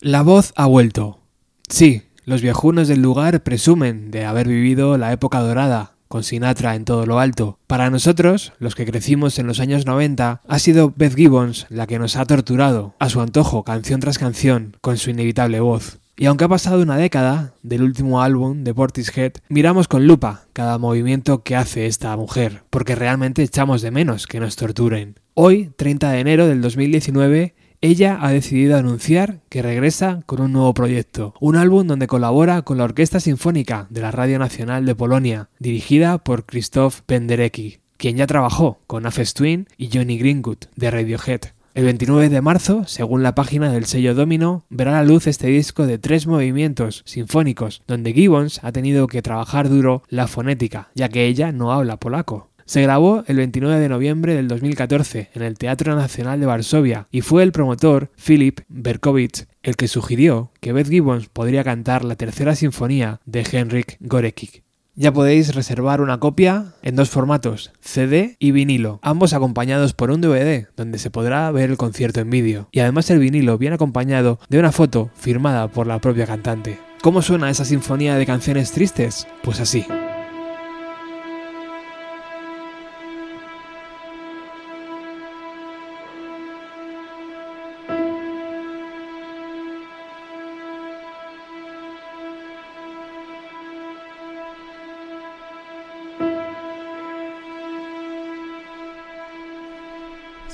La voz ha vuelto. Sí, los viejunos del lugar presumen de haber vivido la época dorada, con Sinatra en todo lo alto. Para nosotros, los que crecimos en los años 90, ha sido Beth Gibbons la que nos ha torturado, a su antojo, canción tras canción, con su inevitable voz. Y aunque ha pasado una década del último álbum de Portishead, miramos con lupa cada movimiento que hace esta mujer, porque realmente echamos de menos que nos torturen. Hoy, 30 de enero del 2019, ella ha decidido anunciar que regresa con un nuevo proyecto, un álbum donde colabora con la Orquesta Sinfónica de la Radio Nacional de Polonia, dirigida por Krzysztof Penderecki, quien ya trabajó con Afes Twin y Johnny Greenwood de Radiohead. El 29 de marzo, según la página del sello Domino, verá la luz este disco de tres movimientos sinfónicos, donde Gibbons ha tenido que trabajar duro la fonética, ya que ella no habla polaco. Se grabó el 29 de noviembre del 2014 en el Teatro Nacional de Varsovia y fue el promotor Philip Berkowitz el que sugirió que Beth Gibbons podría cantar la tercera sinfonía de Henrik Gorecki. Ya podéis reservar una copia en dos formatos, CD y vinilo, ambos acompañados por un DVD donde se podrá ver el concierto en vídeo. Y además el vinilo viene acompañado de una foto firmada por la propia cantante. ¿Cómo suena esa sinfonía de canciones tristes? Pues así.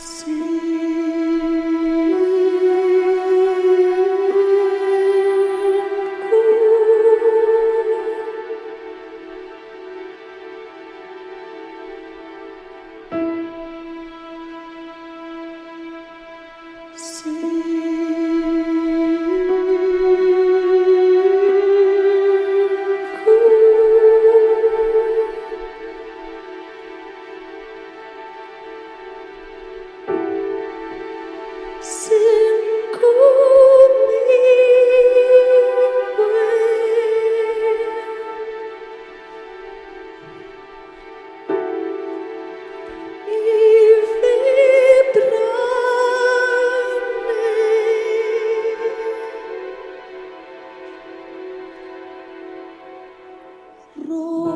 See. Oh.